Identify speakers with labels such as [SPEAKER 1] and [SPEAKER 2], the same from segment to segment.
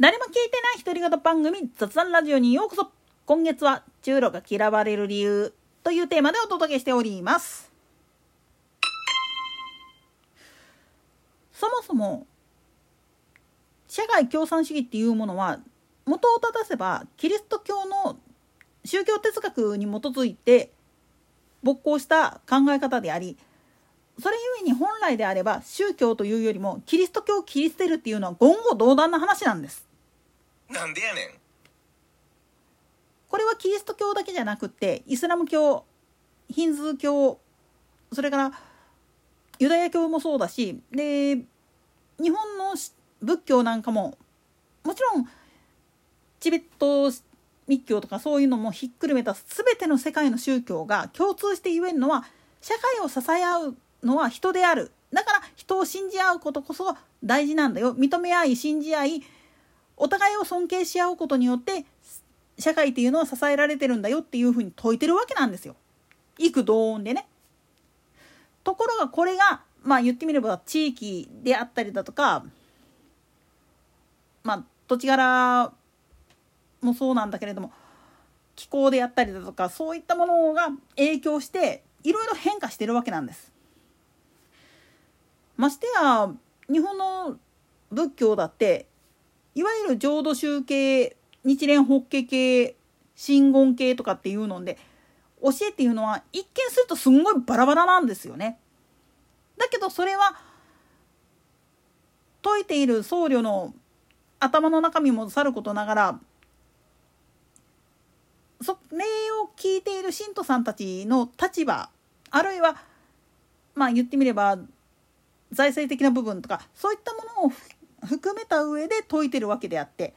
[SPEAKER 1] 誰も聞いてない独り言番組雑談ラジオにようこそ今月は中路が嫌われる理由というテーマでお届けしておりますそもそも社会共産主義っていうものは元を正せばキリスト教の宗教哲学に基づいて勃興した考え方でありそれゆえに本来であれば宗教というよりもキリスト教を切り捨てるっていうのは言語道断な話なんです。
[SPEAKER 2] なんでやねん。
[SPEAKER 1] これはキリスト教だけじゃなくてイスラム教ヒンズー教それからユダヤ教もそうだしで日本の仏教なんかももちろんチベット密教とかそういうのもひっくるめた全ての世界の宗教が共通して言えるのは社会を支え合うのは人である。だから人を信じ合うことこそ大事なんだよ。認め合い信じ合いお互いを尊敬し合うことによって社会っていうのは支えられてるんだよっていうふうに説いてるわけなんですよ。幾同音でね。ところがこれがまあ言ってみれば地域であったりだとかまあ土地柄もそうなんだけれども気候であったりだとかそういったものが影響していろいろ変化してるわけなんです。ましてや日本の仏教だっていわゆる浄土宗系日蓮法華系真言系とかっていうので教えっていうのは一見するとすんごいバラバラなんですよね。だけどそれは説いている僧侶の頭の中身もさることながらそれを聞いている信徒さんたちの立場あるいはまあ言ってみれば財政的な部分とかそういったものを含めた上で解いてるわけであって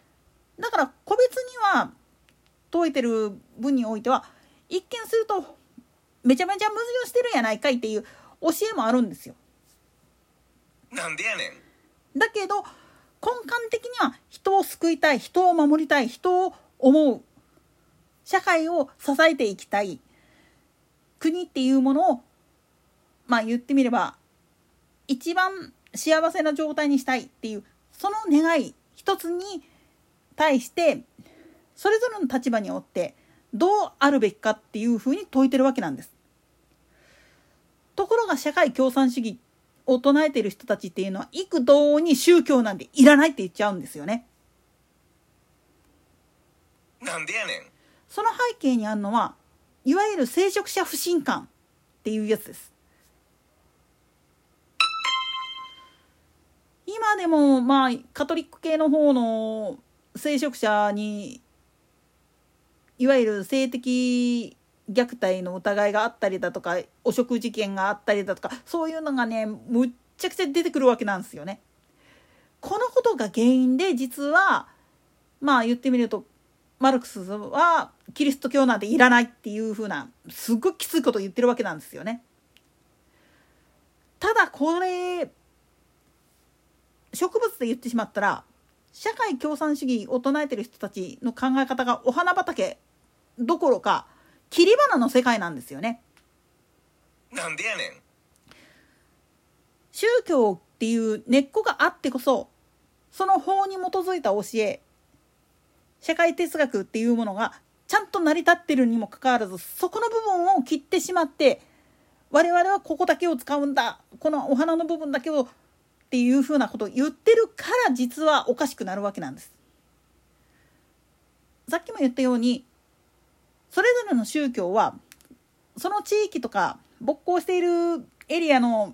[SPEAKER 1] だから個別には解いてる分においては一見するとめちゃめちゃ矛盾してるやないかいっていう教えもあるんですよ。
[SPEAKER 2] なんでやね
[SPEAKER 1] ん。だけど根幹的には人を救いたい人を守りたい人を思う社会を支えていきたい国っていうものをまあ言ってみれば一番幸せな状態にしたいっていうその願い一つに対してそれぞれの立場によってどうあるべきかっていうふうに説いてるわけなんです。ところが社会共産主義を唱えてる人たちっていうのは幾度に宗教なんていらないって言っちゃうんですよね。
[SPEAKER 2] なんでやねん。
[SPEAKER 1] その背景にあるのはいわゆる聖職者不信感っていうやつです。今でもまあカトリック系の方の聖職者にいわゆる性的虐待の疑いがあったりだとか汚職事件があったりだとかそういうのがねむっちゃくちゃ出てくるわけなんですよね。このことが原因で実はまあ言ってみるとマルクスはキリスト教なんていらないっていう風なすっごいきついことを言ってるわけなんですよね。ただこれ植物で言ってしまったら社会共産主義を唱えてる人たちの考え方がお花畑どころか切り花の世界なんですよね。
[SPEAKER 2] なんでやねん。
[SPEAKER 1] 宗教っていう根っこがあってこそその法に基づいた教え社会哲学っていうものがちゃんと成り立ってるにもかかわらずそこの部分を切ってしまって我々はここだけを使うんだこのお花の部分だけをっていうふうなことを言ってるから実はおかしくなるわけなんです。さっきも言ったようにそれぞれの宗教はその地域とか勃興しているエリアの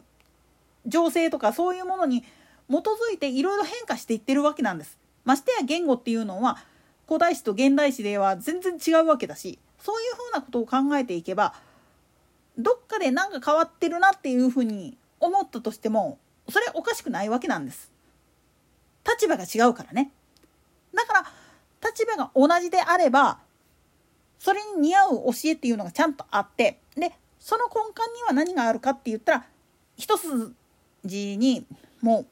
[SPEAKER 1] 情勢とかそういうものに基づいていろいろ変化していってるわけなんです。ましてや言語っていうのは古代史と現代史では全然違うわけだしそういうふうなことを考えていけばどっかで何か変わってるなっていうふうに思ったとしてもそれおかしくないわけなんです。立場が違うからね。だから立場が同じであればそれに似合う教えっていうのがちゃんとあってでその根幹には何があるかって言ったら一筋にもう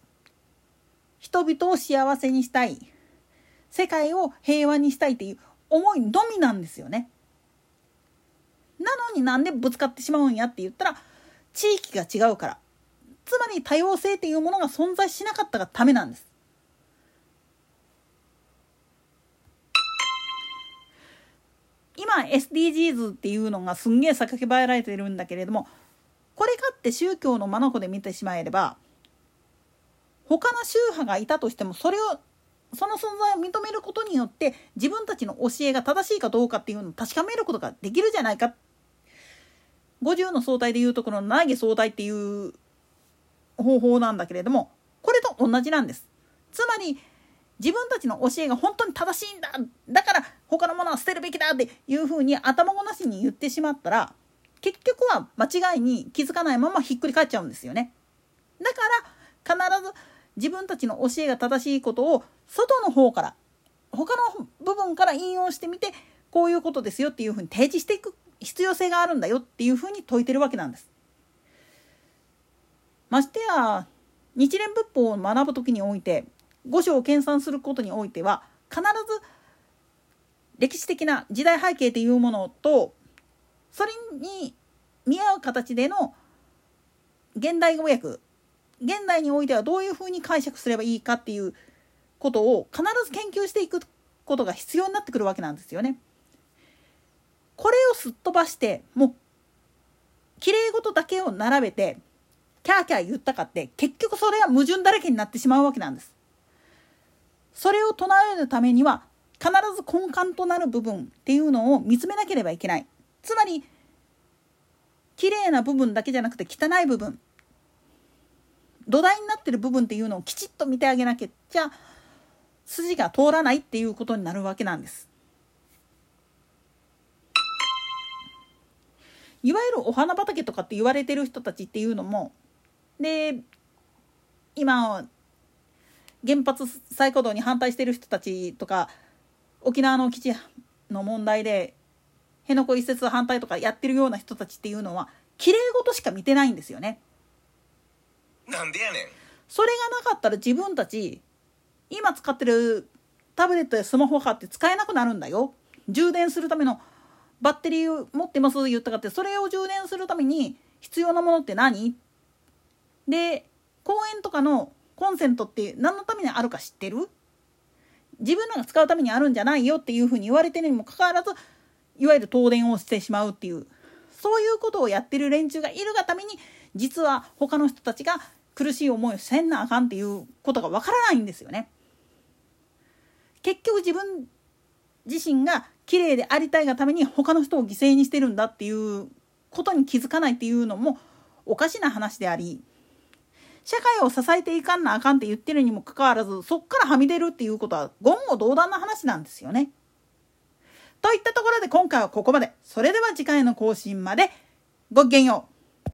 [SPEAKER 1] 人々を幸せにしたい世界を平和にしたいっていう思いのみなんですよね。なのになんでぶつかってしまうんやって言ったら地域が違うからつまり多様性っていうものが存在しなかったがためなんです。今 SDGs っていうのがすんげえ叫ばれてるんだけれどもこれかって宗教の眼で見てしまえれば他の宗派がいたとしてもそれをその存在を認めることによって自分たちの教えが正しいかどうかっていうのを確かめることができるじゃないか50の相対でいうところの内木相対っていう方法なんだけれどもこれと同じなんです。つまり自分たちの教えが本当に正しいんだだから他のものは捨てるべきだっていうふうに頭ごなしに言ってしまったら結局は間違いに気づかないままひっくり返っちゃうんですよね。だから必ず自分たちの教えが正しいことを外の方から他の部分から引用してみてこういうことですよっていうふうに提示していく必要性があるんだよっていうふうに説いてるわけなんです。ましてや日蓮仏法を学ぶ時において五章を研鑽することにおいては必ず歴史的な時代背景というものとそれに見合う形での現代語訳現代においてはどういうふうに解釈すればいいかっていうことを必ず研究していくことが必要になってくるわけなんですよね。これをすっ飛ばしてもうきれい事だけを並べてキャーキャー言ったかって結局それは矛盾だらけになってしまうわけなんです。それを唱えるためには必ず根幹となる部分っていうのを見つめなければいけない。つまり綺麗な部分だけじゃなくて汚い部分土台になってる部分っていうのをきちっと見てあげなきゃ筋が通らないっていうことになるわけなんです。いわゆるお花畑とかって言われてる人たちっていうのもで今原発再稼働に反対してる人たちとか沖縄の基地の問題で辺野古移設反対とかやってるような人たちっていうのは綺麗事しか見てないんですよね。
[SPEAKER 2] なんでやねん。
[SPEAKER 1] それがなかったら自分たち今使ってるタブレットやスマホ買って使えなくなるんだよ。充電するためのバッテリー持ってます言ったかってそれを充電するために必要なものって何？で公園とかのコンセントって何のためにあるか知ってる？自分らが使うためにあるんじゃないよっていうふうに言われてるにもかかわらずいわゆる東電をしてしまうっていうそういうことをやってる連中がいるがために実は他の人たちが苦しい思いをせんなあかんっていうことがわからないんですよね。結局自分自身が綺麗でありたいがために他の人を犠牲にしてるんだっていうことに気づかないっていうのもおかしな話であり社会を支えていかんなあかんって言ってるにもかかわらずそっからはみ出るっていうことは言語道断な話なんですよね。といったところで今回はここまで。それでは次回の更新までごきげんよう。